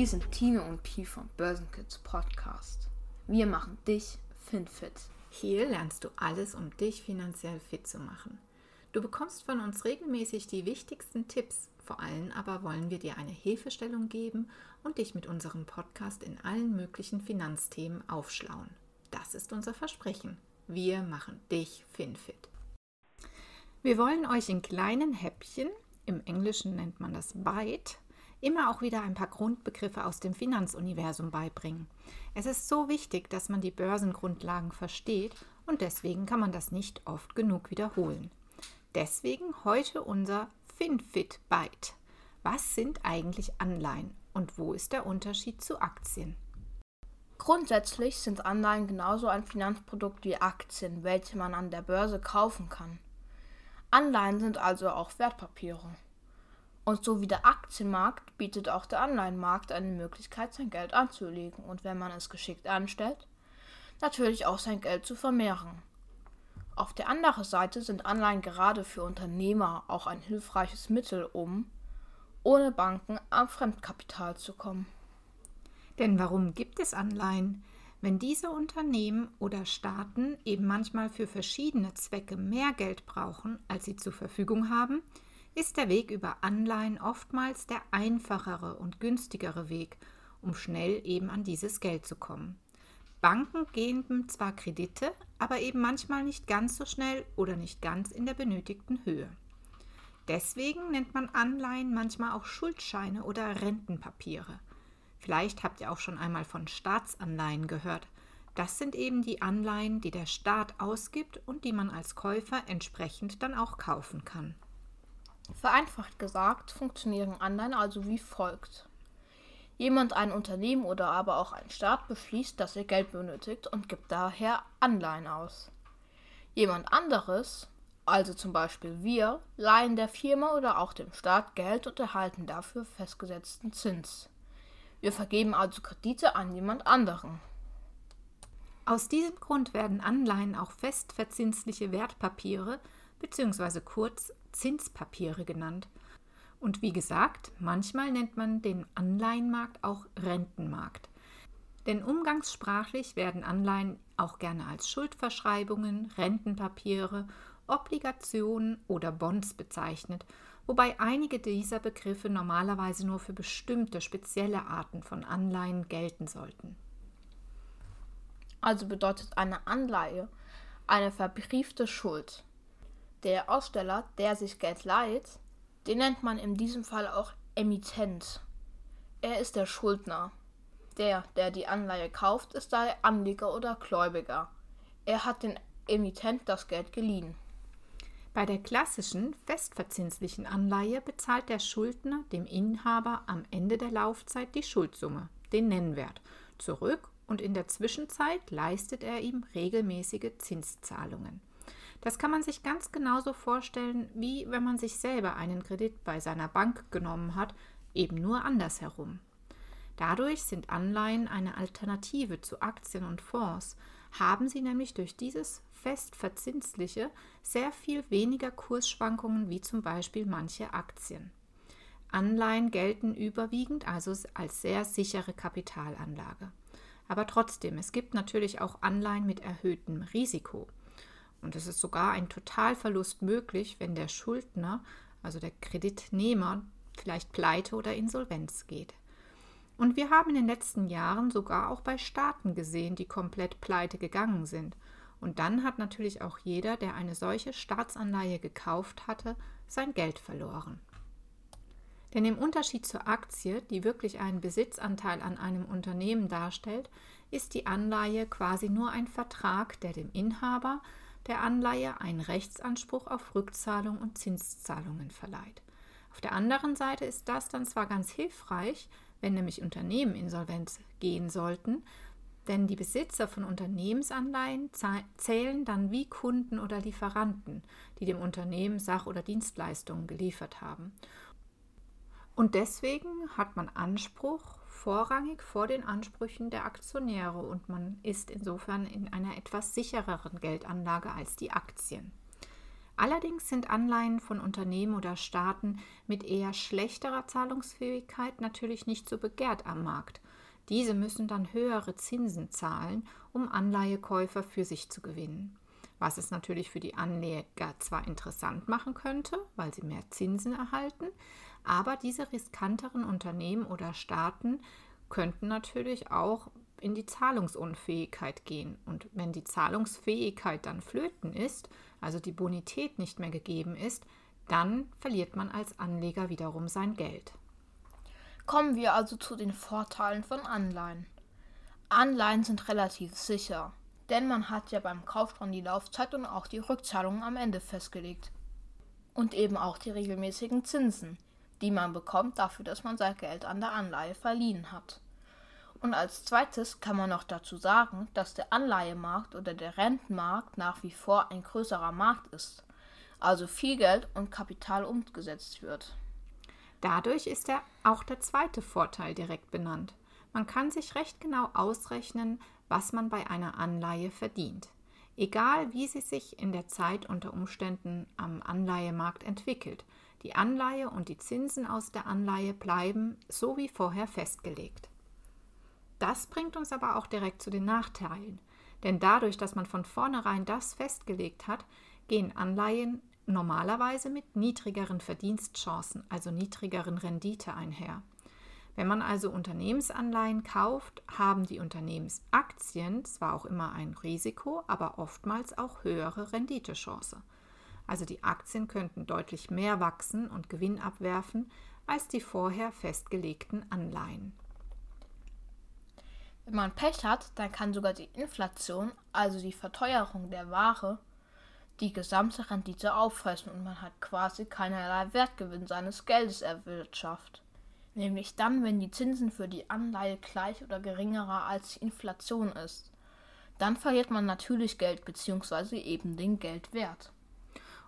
Hier sind Tine und Pi vom Börsenkids Podcast. Wir machen dich FinFit. Hier lernst du alles, um dich finanziell fit zu machen. Du bekommst von uns regelmäßig die wichtigsten Tipps. Vor allem aber wollen wir dir eine Hilfestellung geben und dich mit unserem Podcast in allen möglichen Finanzthemen aufschlauen. Das ist unser Versprechen. Wir machen dich FinFit. Wir wollen euch in kleinen Häppchen, im Englischen nennt man das Bite, immer auch wieder ein paar Grundbegriffe aus dem Finanzuniversum beibringen. Es ist so wichtig, dass man die Börsengrundlagen versteht und deswegen kann man das nicht oft genug wiederholen. Deswegen heute unser FinFit Byte. Was sind eigentlich Anleihen und wo ist der Unterschied zu Aktien? Grundsätzlich sind Anleihen genauso ein Finanzprodukt wie Aktien, welche man an der Börse kaufen kann. Anleihen sind also auch Wertpapiere. Und so wie der Aktienmarkt bietet auch der Anleihenmarkt eine Möglichkeit, sein Geld anzulegen und wenn man es geschickt anstellt, natürlich auch sein Geld zu vermehren. Auf der anderen Seite sind Anleihen gerade für Unternehmer auch ein hilfreiches Mittel, um ohne Banken am Fremdkapital zu kommen. Denn warum gibt es Anleihen? Wenn diese Unternehmen oder Staaten eben manchmal für verschiedene Zwecke mehr Geld brauchen, als sie zur Verfügung haben, ist der Weg über Anleihen oftmals der einfachere und günstigere Weg, um schnell eben an dieses Geld zu kommen. Banken geben zwar Kredite, aber eben manchmal nicht ganz so schnell oder nicht ganz in der benötigten Höhe. Deswegen nennt man Anleihen manchmal auch Schuldscheine oder Rentenpapiere. Vielleicht habt ihr auch schon einmal von Staatsanleihen gehört. Das sind eben die Anleihen, die der Staat ausgibt und die man als Käufer entsprechend dann auch kaufen kann. Vereinfacht gesagt funktionieren Anleihen also wie folgt. Jemand, ein Unternehmen oder aber auch ein Staat beschließt, dass er Geld benötigt und gibt daher Anleihen aus. Jemand anderes, also zum Beispiel wir, leihen der Firma oder auch dem Staat Geld und erhalten dafür festgesetzten Zins. Wir vergeben also Kredite an jemand anderen. Aus diesem Grund werden Anleihen auch festverzinsliche Wertpapiere bzw. kurz Zinspapiere genannt. Und wie gesagt, manchmal nennt man den Anleihenmarkt auch Rentenmarkt. Denn umgangssprachlich werden Anleihen auch gerne als Schuldverschreibungen, Rentenpapiere, Obligationen oder Bonds bezeichnet, wobei einige dieser Begriffe normalerweise nur für bestimmte spezielle Arten von Anleihen gelten sollten. Also bedeutet eine Anleihe eine verbriefte Schuld. Der Aussteller, der sich Geld leiht, den nennt man in diesem Fall auch Emittent. Er ist der Schuldner. Der, der die Anleihe kauft, ist der Anleger oder Gläubiger. Er hat den Emittent das Geld geliehen. Bei der klassischen festverzinslichen Anleihe bezahlt der Schuldner dem Inhaber am Ende der Laufzeit die Schuldsumme, den Nennwert, zurück und in der Zwischenzeit leistet er ihm regelmäßige Zinszahlungen. Das kann man sich ganz genauso vorstellen, wie wenn man sich selber einen Kredit bei seiner Bank genommen hat, eben nur andersherum. Dadurch sind Anleihen eine Alternative zu Aktien und Fonds, haben sie nämlich durch dieses fest verzinsliche sehr viel weniger Kursschwankungen wie zum Beispiel manche Aktien. Anleihen gelten überwiegend also als sehr sichere Kapitalanlage. Aber trotzdem, es gibt natürlich auch Anleihen mit erhöhtem Risiko. Und es ist sogar ein Totalverlust möglich, wenn der Schuldner, also der Kreditnehmer, vielleicht pleite oder Insolvenz geht. Und wir haben in den letzten Jahren sogar auch bei Staaten gesehen, die komplett pleite gegangen sind. Und dann hat natürlich auch jeder, der eine solche Staatsanleihe gekauft hatte, sein Geld verloren. Denn im Unterschied zur Aktie, die wirklich einen Besitzanteil an einem Unternehmen darstellt, ist die Anleihe quasi nur ein Vertrag, der dem Inhaber der Anleihe einen Rechtsanspruch auf Rückzahlung und Zinszahlungen verleiht. Auf der anderen Seite ist das dann zwar ganz hilfreich, wenn nämlich Unternehmen insolvenz gehen sollten, denn die Besitzer von Unternehmensanleihen zählen dann wie Kunden oder Lieferanten, die dem Unternehmen Sach- oder Dienstleistungen geliefert haben. Und deswegen hat man Anspruch vorrangig vor den Ansprüchen der Aktionäre und man ist insofern in einer etwas sichereren Geldanlage als die Aktien. Allerdings sind Anleihen von Unternehmen oder Staaten mit eher schlechterer Zahlungsfähigkeit natürlich nicht so begehrt am Markt. Diese müssen dann höhere Zinsen zahlen, um Anleihekäufer für sich zu gewinnen. Was es natürlich für die Anleger zwar interessant machen könnte, weil sie mehr Zinsen erhalten, aber diese riskanteren Unternehmen oder Staaten könnten natürlich auch in die Zahlungsunfähigkeit gehen. Und wenn die Zahlungsfähigkeit dann flöten ist, also die Bonität nicht mehr gegeben ist, dann verliert man als Anleger wiederum sein Geld. Kommen wir also zu den Vorteilen von Anleihen. Anleihen sind relativ sicher, denn man hat ja beim Kauf schon die Laufzeit und auch die Rückzahlung am Ende festgelegt. Und eben auch die regelmäßigen Zinsen, die man bekommt dafür, dass man sein Geld an der Anleihe verliehen hat. Und als zweites kann man noch dazu sagen, dass der Anleihemarkt oder der Rentenmarkt nach wie vor ein größerer Markt ist, also viel Geld und Kapital umgesetzt wird. Dadurch ist er auch der zweite Vorteil direkt benannt. Man kann sich recht genau ausrechnen, was man bei einer Anleihe verdient. Egal wie sie sich in der Zeit unter Umständen am Anleihemarkt entwickelt, die Anleihe und die Zinsen aus der Anleihe bleiben so wie vorher festgelegt. Das bringt uns aber auch direkt zu den Nachteilen. Denn dadurch, dass man von vornherein das festgelegt hat, gehen Anleihen normalerweise mit niedrigeren Verdienstchancen, also niedrigeren Rendite einher. Wenn man also Unternehmensanleihen kauft, haben die Unternehmensaktien zwar auch immer ein Risiko, aber oftmals auch höhere Renditechance. Also die Aktien könnten deutlich mehr wachsen und Gewinn abwerfen als die vorher festgelegten Anleihen. Wenn man Pech hat, dann kann sogar die Inflation, also die Verteuerung der Ware, die gesamte Rendite auffressen und man hat quasi keinerlei Wertgewinn seines Geldes erwirtschaftet. Nämlich dann, wenn die Zinsen für die Anleihe gleich oder geringerer als die Inflation ist. Dann verliert man natürlich Geld bzw. eben den Geldwert.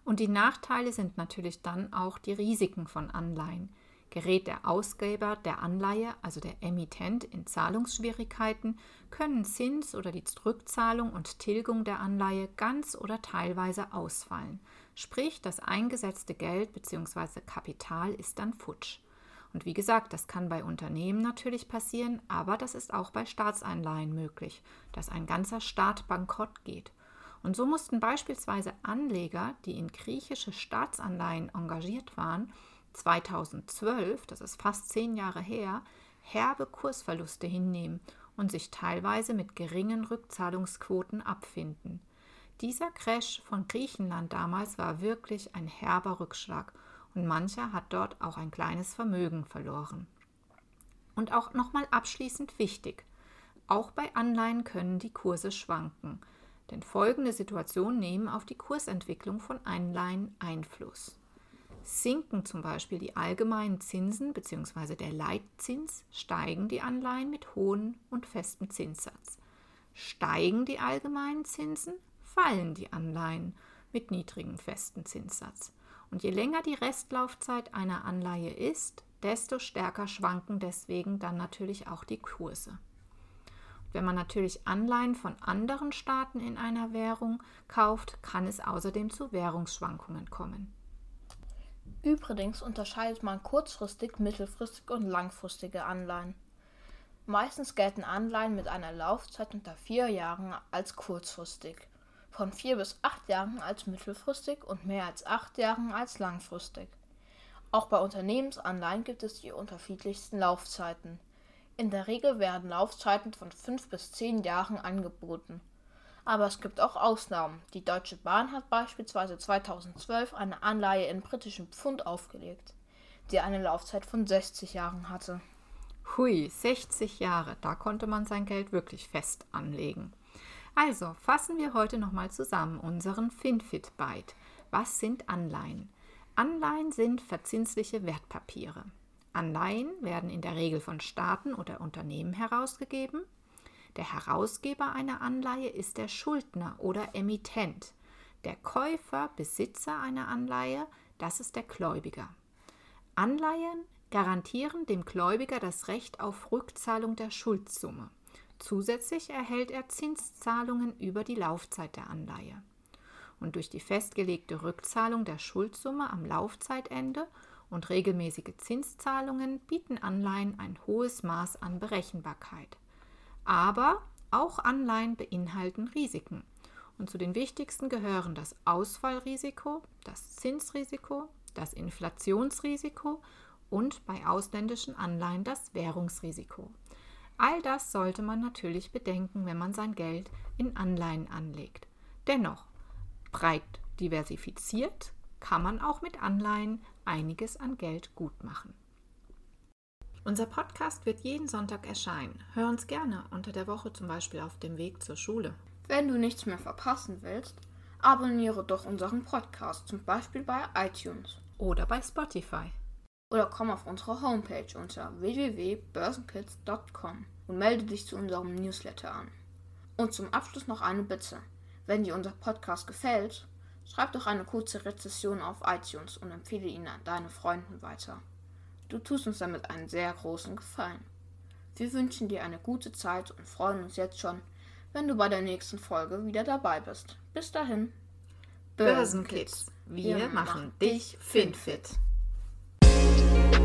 Und die Nachteile sind natürlich dann auch die Risiken von Anleihen. Gerät der Ausgeber der Anleihe, also der Emittent, in Zahlungsschwierigkeiten, können Zins oder die Rückzahlung und Tilgung der Anleihe ganz oder teilweise ausfallen. Sprich, das eingesetzte Geld bzw. Kapital ist dann futsch. Und wie gesagt, das kann bei Unternehmen natürlich passieren, aber das ist auch bei Staatsanleihen möglich, dass ein ganzer Staat bankrott geht. Und so mussten beispielsweise Anleger, die in griechische Staatsanleihen engagiert waren, 2012, das ist fast zehn Jahre her, herbe Kursverluste hinnehmen und sich teilweise mit geringen Rückzahlungsquoten abfinden. Dieser Crash von Griechenland damals war wirklich ein herber Rückschlag und mancher hat dort auch ein kleines Vermögen verloren. Und auch nochmal abschließend wichtig, auch bei Anleihen können die Kurse schwanken, denn folgende Situationen nehmen auf die Kursentwicklung von Anleihen Einfluss. Sinken zum Beispiel die allgemeinen Zinsen bzw. der Leitzins, steigen die Anleihen mit hohem und festem Zinssatz. Steigen die allgemeinen Zinsen, fallen die Anleihen mit niedrigem festen Zinssatz. Und je länger die Restlaufzeit einer Anleihe ist, desto stärker schwanken deswegen dann natürlich auch die Kurse. Wenn man natürlich Anleihen von anderen Staaten in einer Währung kauft, kann es außerdem zu Währungsschwankungen kommen. Übrigens unterscheidet man kurzfristig, mittelfristige und langfristige Anleihen. Meistens gelten Anleihen mit einer Laufzeit unter vier Jahren als kurzfristig, von vier bis acht Jahren als mittelfristig und mehr als acht Jahren als langfristig. Auch bei Unternehmensanleihen gibt es die unterschiedlichsten Laufzeiten. In der Regel werden Laufzeiten von fünf bis zehn Jahren angeboten. Aber es gibt auch Ausnahmen. Die Deutsche Bahn hat beispielsweise 2012 eine Anleihe in britischen Pfund aufgelegt, die eine Laufzeit von 60 Jahren hatte. Hui, 60 Jahre, da konnte man sein Geld wirklich fest anlegen. Also fassen wir heute nochmal zusammen unseren FinFit-Byte. Was sind Anleihen? Anleihen sind verzinsliche Wertpapiere. Anleihen werden in der Regel von Staaten oder Unternehmen herausgegeben der Herausgeber einer Anleihe ist der Schuldner oder Emittent. Der Käufer, Besitzer einer Anleihe, das ist der Gläubiger. Anleihen garantieren dem Gläubiger das Recht auf Rückzahlung der Schuldsumme. Zusätzlich erhält er Zinszahlungen über die Laufzeit der Anleihe. Und durch die festgelegte Rückzahlung der Schuldsumme am Laufzeitende und regelmäßige Zinszahlungen bieten Anleihen ein hohes Maß an Berechenbarkeit. Aber auch Anleihen beinhalten Risiken. Und zu den wichtigsten gehören das Ausfallrisiko, das Zinsrisiko, das Inflationsrisiko und bei ausländischen Anleihen das Währungsrisiko. All das sollte man natürlich bedenken, wenn man sein Geld in Anleihen anlegt. Dennoch, breit diversifiziert kann man auch mit Anleihen einiges an Geld gut machen. Unser Podcast wird jeden Sonntag erscheinen. Hör uns gerne unter der Woche zum Beispiel auf dem Weg zur Schule. Wenn du nichts mehr verpassen willst, abonniere doch unseren Podcast, zum Beispiel bei iTunes oder bei Spotify. Oder komm auf unsere Homepage unter www.börsenkids.com und melde dich zu unserem Newsletter an. Und zum Abschluss noch eine Bitte. Wenn dir unser Podcast gefällt, schreib doch eine kurze Rezession auf iTunes und empfehle ihn an deine Freunden weiter. Du tust uns damit einen sehr großen Gefallen. Wir wünschen dir eine gute Zeit und freuen uns jetzt schon, wenn du bei der nächsten Folge wieder dabei bist. Bis dahin. Börsenkids, wir, wir machen dich finfit. Thank you.